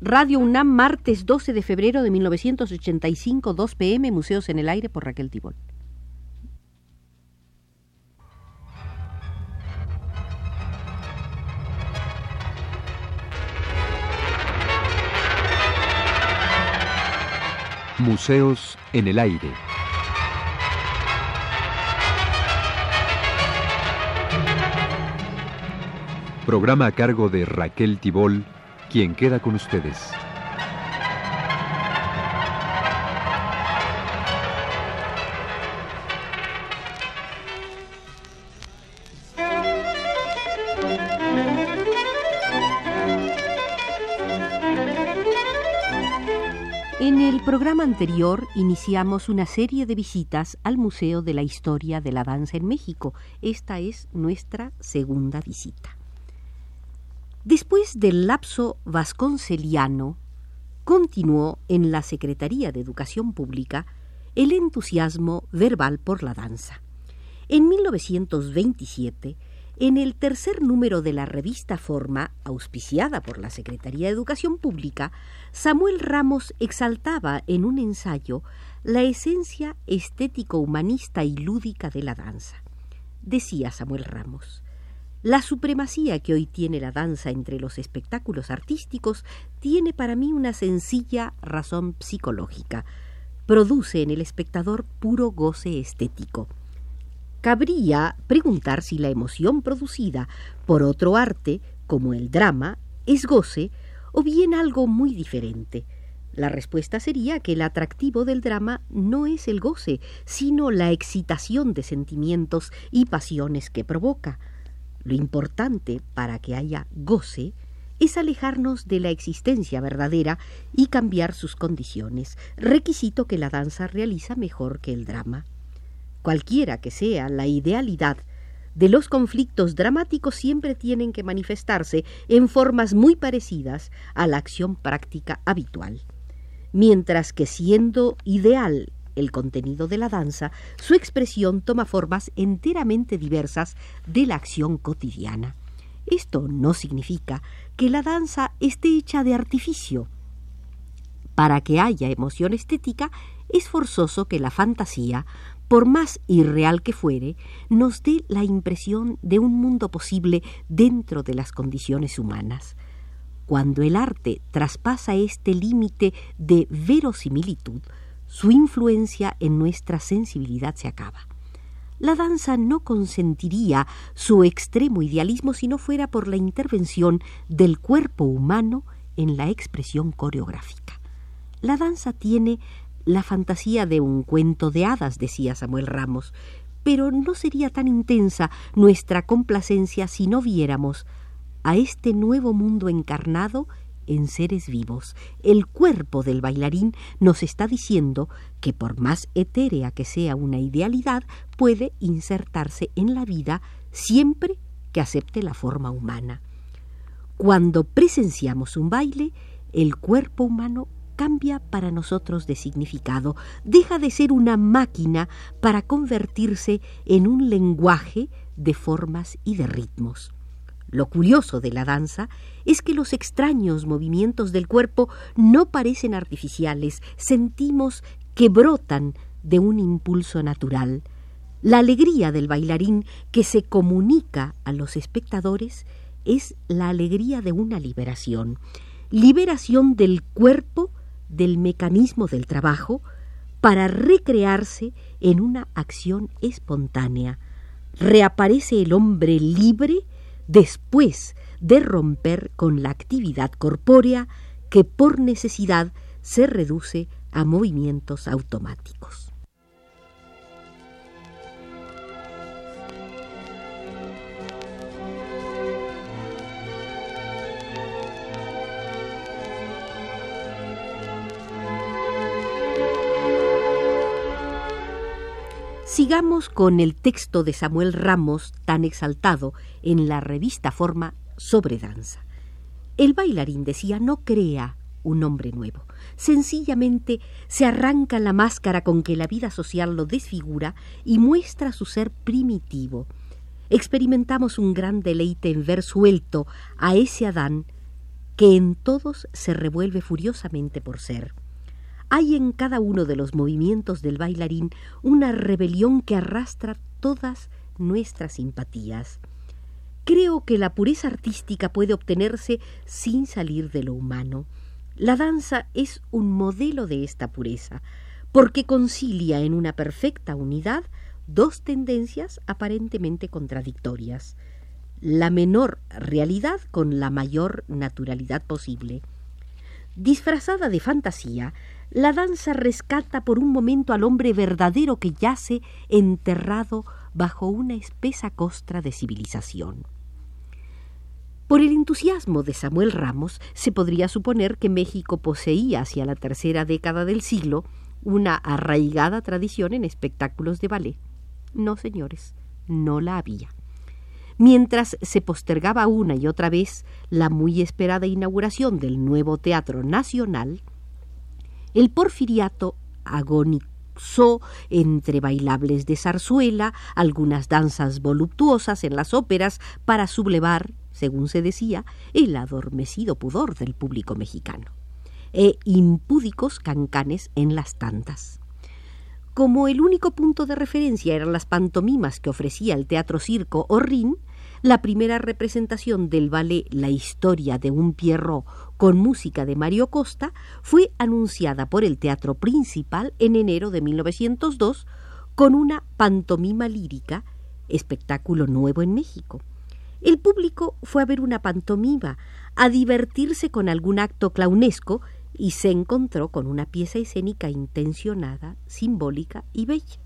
Radio UNAM, martes 12 de febrero de 1985, 2 pm, Museos en el Aire por Raquel Tibol. Museos en el Aire. Programa a cargo de Raquel Tibol quien queda con ustedes. En el programa anterior iniciamos una serie de visitas al Museo de la Historia de la Danza en México. Esta es nuestra segunda visita. Después del lapso vasconceliano, continuó en la Secretaría de Educación Pública el entusiasmo verbal por la danza. En 1927, en el tercer número de la revista Forma, auspiciada por la Secretaría de Educación Pública, Samuel Ramos exaltaba en un ensayo la esencia estético-humanista y lúdica de la danza. Decía Samuel Ramos, la supremacía que hoy tiene la danza entre los espectáculos artísticos tiene para mí una sencilla razón psicológica. Produce en el espectador puro goce estético. Cabría preguntar si la emoción producida por otro arte, como el drama, es goce o bien algo muy diferente. La respuesta sería que el atractivo del drama no es el goce, sino la excitación de sentimientos y pasiones que provoca. Lo importante para que haya goce es alejarnos de la existencia verdadera y cambiar sus condiciones, requisito que la danza realiza mejor que el drama. Cualquiera que sea la idealidad de los conflictos dramáticos siempre tienen que manifestarse en formas muy parecidas a la acción práctica habitual. Mientras que siendo ideal el contenido de la danza, su expresión toma formas enteramente diversas de la acción cotidiana. Esto no significa que la danza esté hecha de artificio. Para que haya emoción estética, es forzoso que la fantasía, por más irreal que fuere, nos dé la impresión de un mundo posible dentro de las condiciones humanas. Cuando el arte traspasa este límite de verosimilitud, su influencia en nuestra sensibilidad se acaba. La danza no consentiría su extremo idealismo si no fuera por la intervención del cuerpo humano en la expresión coreográfica. La danza tiene la fantasía de un cuento de hadas, decía Samuel Ramos, pero no sería tan intensa nuestra complacencia si no viéramos a este nuevo mundo encarnado en seres vivos. El cuerpo del bailarín nos está diciendo que por más etérea que sea una idealidad, puede insertarse en la vida siempre que acepte la forma humana. Cuando presenciamos un baile, el cuerpo humano cambia para nosotros de significado, deja de ser una máquina para convertirse en un lenguaje de formas y de ritmos. Lo curioso de la danza es que los extraños movimientos del cuerpo no parecen artificiales, sentimos que brotan de un impulso natural. La alegría del bailarín que se comunica a los espectadores es la alegría de una liberación, liberación del cuerpo del mecanismo del trabajo para recrearse en una acción espontánea. Reaparece el hombre libre después de romper con la actividad corpórea que por necesidad se reduce a movimientos automáticos. Sigamos con el texto de Samuel Ramos tan exaltado en la revista Forma sobre danza. El bailarín decía no crea un hombre nuevo. Sencillamente se arranca la máscara con que la vida social lo desfigura y muestra su ser primitivo. Experimentamos un gran deleite en ver suelto a ese Adán que en todos se revuelve furiosamente por ser. Hay en cada uno de los movimientos del bailarín una rebelión que arrastra todas nuestras simpatías. Creo que la pureza artística puede obtenerse sin salir de lo humano. La danza es un modelo de esta pureza, porque concilia en una perfecta unidad dos tendencias aparentemente contradictorias la menor realidad con la mayor naturalidad posible. Disfrazada de fantasía, la danza rescata por un momento al hombre verdadero que yace enterrado bajo una espesa costra de civilización. Por el entusiasmo de Samuel Ramos se podría suponer que México poseía hacia la tercera década del siglo una arraigada tradición en espectáculos de ballet. No, señores, no la había. Mientras se postergaba una y otra vez la muy esperada inauguración del nuevo Teatro Nacional, el porfiriato agonizó entre bailables de zarzuela, algunas danzas voluptuosas en las óperas para sublevar, según se decía, el adormecido pudor del público mexicano, e impúdicos cancanes en las tantas. Como el único punto de referencia eran las pantomimas que ofrecía el Teatro Circo o Rin, la primera representación del ballet La historia de un Pierrot con música de Mario Costa fue anunciada por el Teatro Principal en enero de 1902 con una pantomima lírica, espectáculo nuevo en México. El público fue a ver una pantomima, a divertirse con algún acto clownesco y se encontró con una pieza escénica intencionada, simbólica y bella.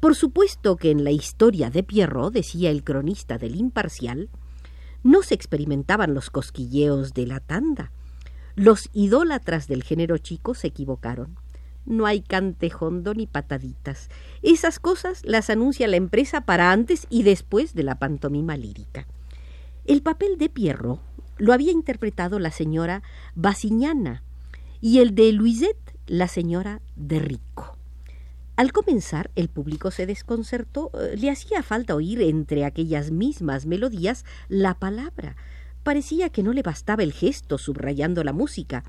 Por supuesto que en la historia de Pierrot, decía el cronista del Imparcial, no se experimentaban los cosquilleos de la tanda. Los idólatras del género chico se equivocaron. No hay cantejondo ni pataditas. Esas cosas las anuncia la empresa para antes y después de la pantomima lírica. El papel de Pierrot lo había interpretado la señora Basiñana, y el de Luisette, la señora de Rico. Al comenzar, el público se desconcertó, eh, le hacía falta oír entre aquellas mismas melodías la palabra. Parecía que no le bastaba el gesto subrayando la música.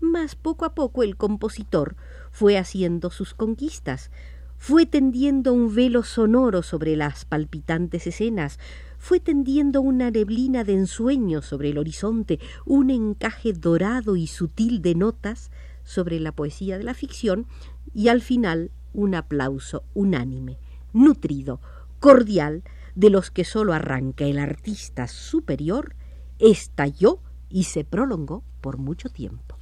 Mas poco a poco el compositor fue haciendo sus conquistas, fue tendiendo un velo sonoro sobre las palpitantes escenas, fue tendiendo una neblina de ensueño sobre el horizonte, un encaje dorado y sutil de notas sobre la poesía de la ficción, y al final un aplauso unánime, nutrido, cordial, de los que sólo arranca el artista superior, estalló y se prolongó por mucho tiempo.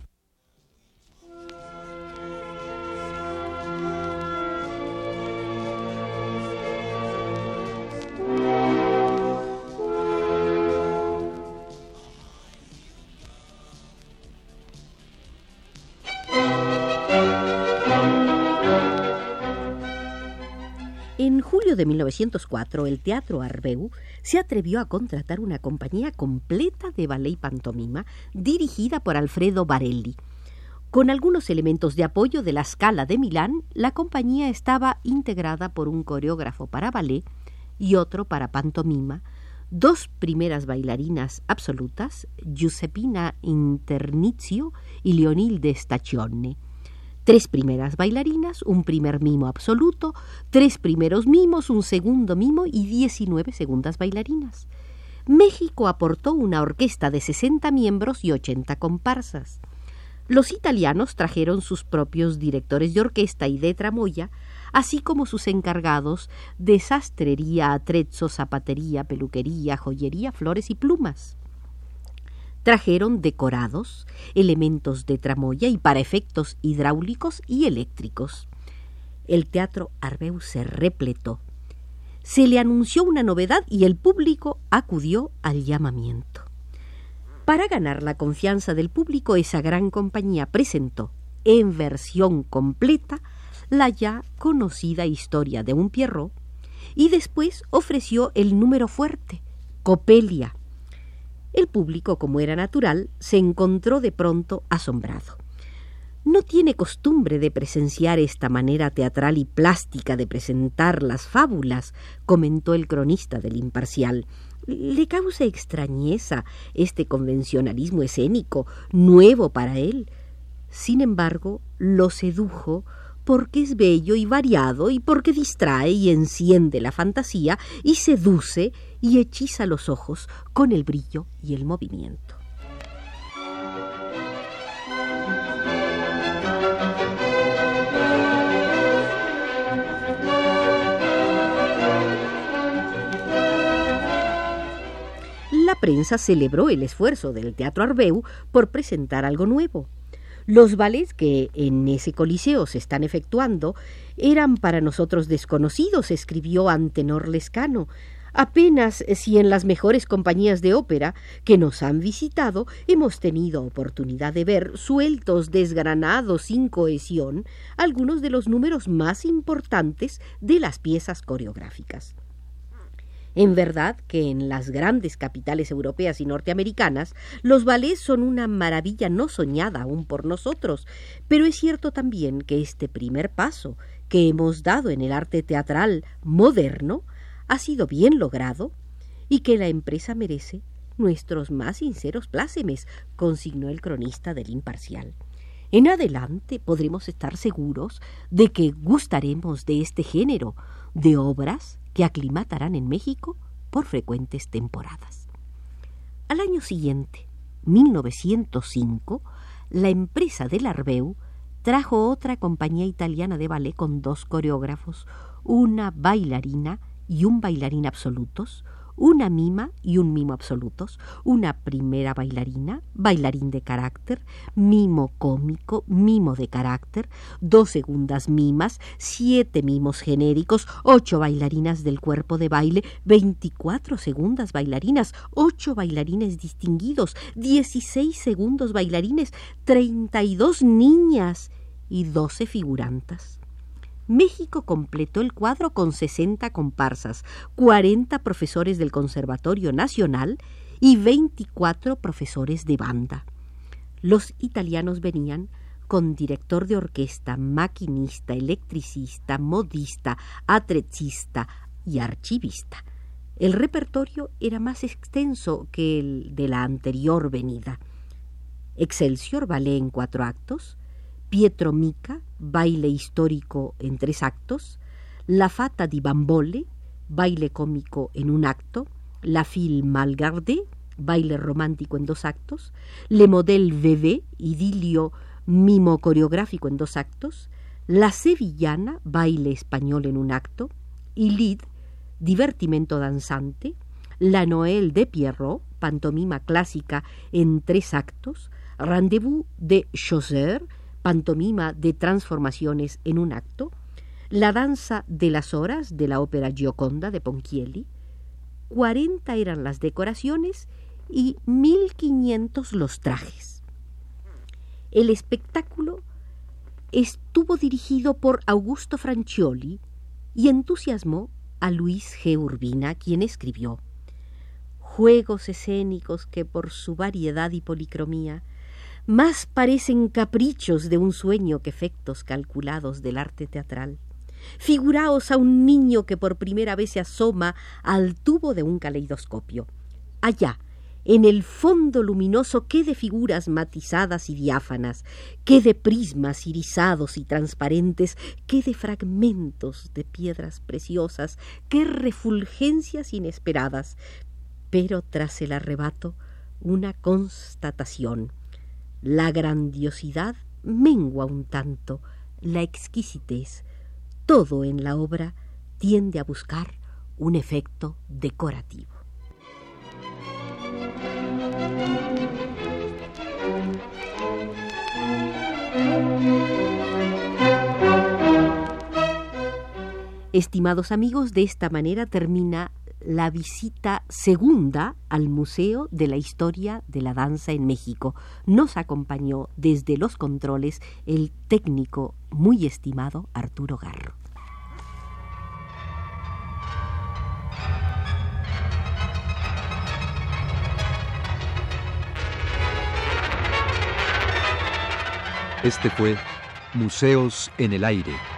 De 1904, el Teatro Arbeu se atrevió a contratar una compañía completa de ballet y pantomima dirigida por Alfredo Barelli. Con algunos elementos de apoyo de la Scala de Milán, la compañía estaba integrada por un coreógrafo para ballet y otro para pantomima, dos primeras bailarinas absolutas, Giuseppina Internizio y Leonilde Stacione tres primeras bailarinas, un primer mimo absoluto, tres primeros mimos, un segundo mimo y diecinueve segundas bailarinas. México aportó una orquesta de sesenta miembros y ochenta comparsas. Los italianos trajeron sus propios directores de orquesta y de tramoya, así como sus encargados de sastrería, atrezzo, zapatería, peluquería, joyería, flores y plumas trajeron decorados, elementos de tramoya y para efectos hidráulicos y eléctricos. El teatro Arbeu se repletó. Se le anunció una novedad y el público acudió al llamamiento. Para ganar la confianza del público, esa gran compañía presentó, en versión completa, la ya conocida historia de un Pierrot y después ofreció el número fuerte, Copelia, el público, como era natural, se encontró de pronto asombrado. No tiene costumbre de presenciar esta manera teatral y plástica de presentar las fábulas, comentó el cronista del Imparcial, Le causa extrañeza este convencionalismo escénico, nuevo para él. Sin embargo, lo sedujo porque es bello y variado y porque distrae y enciende la fantasía y seduce y hechiza los ojos con el brillo y el movimiento. La prensa celebró el esfuerzo del Teatro Arbeu por presentar algo nuevo. Los ballets que en ese coliseo se están efectuando eran para nosotros desconocidos, escribió Antenor Lescano. Apenas si en las mejores compañías de ópera que nos han visitado hemos tenido oportunidad de ver sueltos, desgranados, sin cohesión, algunos de los números más importantes de las piezas coreográficas. En verdad que en las grandes capitales europeas y norteamericanas los ballets son una maravilla no soñada aún por nosotros, pero es cierto también que este primer paso que hemos dado en el arte teatral moderno ha sido bien logrado y que la empresa merece nuestros más sinceros plácemes, consignó el cronista del Imparcial. En adelante podremos estar seguros de que gustaremos de este género, de obras que aclimatarán en México por frecuentes temporadas. Al año siguiente, 1905, la empresa del Arbeu trajo otra compañía italiana de ballet con dos coreógrafos, una bailarina y un bailarín absolutos, una mima y un mimo absolutos, una primera bailarina, bailarín de carácter, mimo cómico, mimo de carácter, dos segundas mimas, siete mimos genéricos, ocho bailarinas del cuerpo de baile, veinticuatro segundas bailarinas, ocho bailarines distinguidos, dieciséis segundos bailarines, treinta y dos niñas y doce figurantas. México completó el cuadro con 60 comparsas, 40 profesores del Conservatorio Nacional y 24 profesores de banda. Los italianos venían con director de orquesta, maquinista, electricista, modista, atrecista y archivista. El repertorio era más extenso que el de la anterior venida. Excelsior Ballet en cuatro actos, Pietro Mica, baile histórico en tres actos, La Fata di Bambole, baile cómico en un acto, La Fille Malgarde, baile romántico en dos actos, Le Model Bebé, idilio mimo coreográfico en dos actos, La Sevillana, baile español en un acto, y Lid, divertimento danzante, La Noël de Pierrot, pantomima clásica en tres actos, Rendezvous de Chaucer, pantomima de transformaciones en un acto, la danza de las horas de la ópera Gioconda de Ponchielli, cuarenta eran las decoraciones y mil quinientos los trajes. El espectáculo estuvo dirigido por Augusto Francioli y entusiasmó a Luis G. Urbina, quien escribió Juegos escénicos que por su variedad y policromía más parecen caprichos de un sueño que efectos calculados del arte teatral. Figuraos a un niño que por primera vez se asoma al tubo de un caleidoscopio. Allá, en el fondo luminoso, qué de figuras matizadas y diáfanas, qué de prismas irisados y transparentes, qué de fragmentos de piedras preciosas, qué refulgencias inesperadas. Pero tras el arrebato, una constatación la grandiosidad mengua un tanto, la exquisitez. Todo en la obra tiende a buscar un efecto decorativo. Estimados amigos, de esta manera termina la visita segunda al Museo de la Historia de la Danza en México. Nos acompañó desde los controles el técnico muy estimado Arturo Garro. Este fue Museos en el Aire.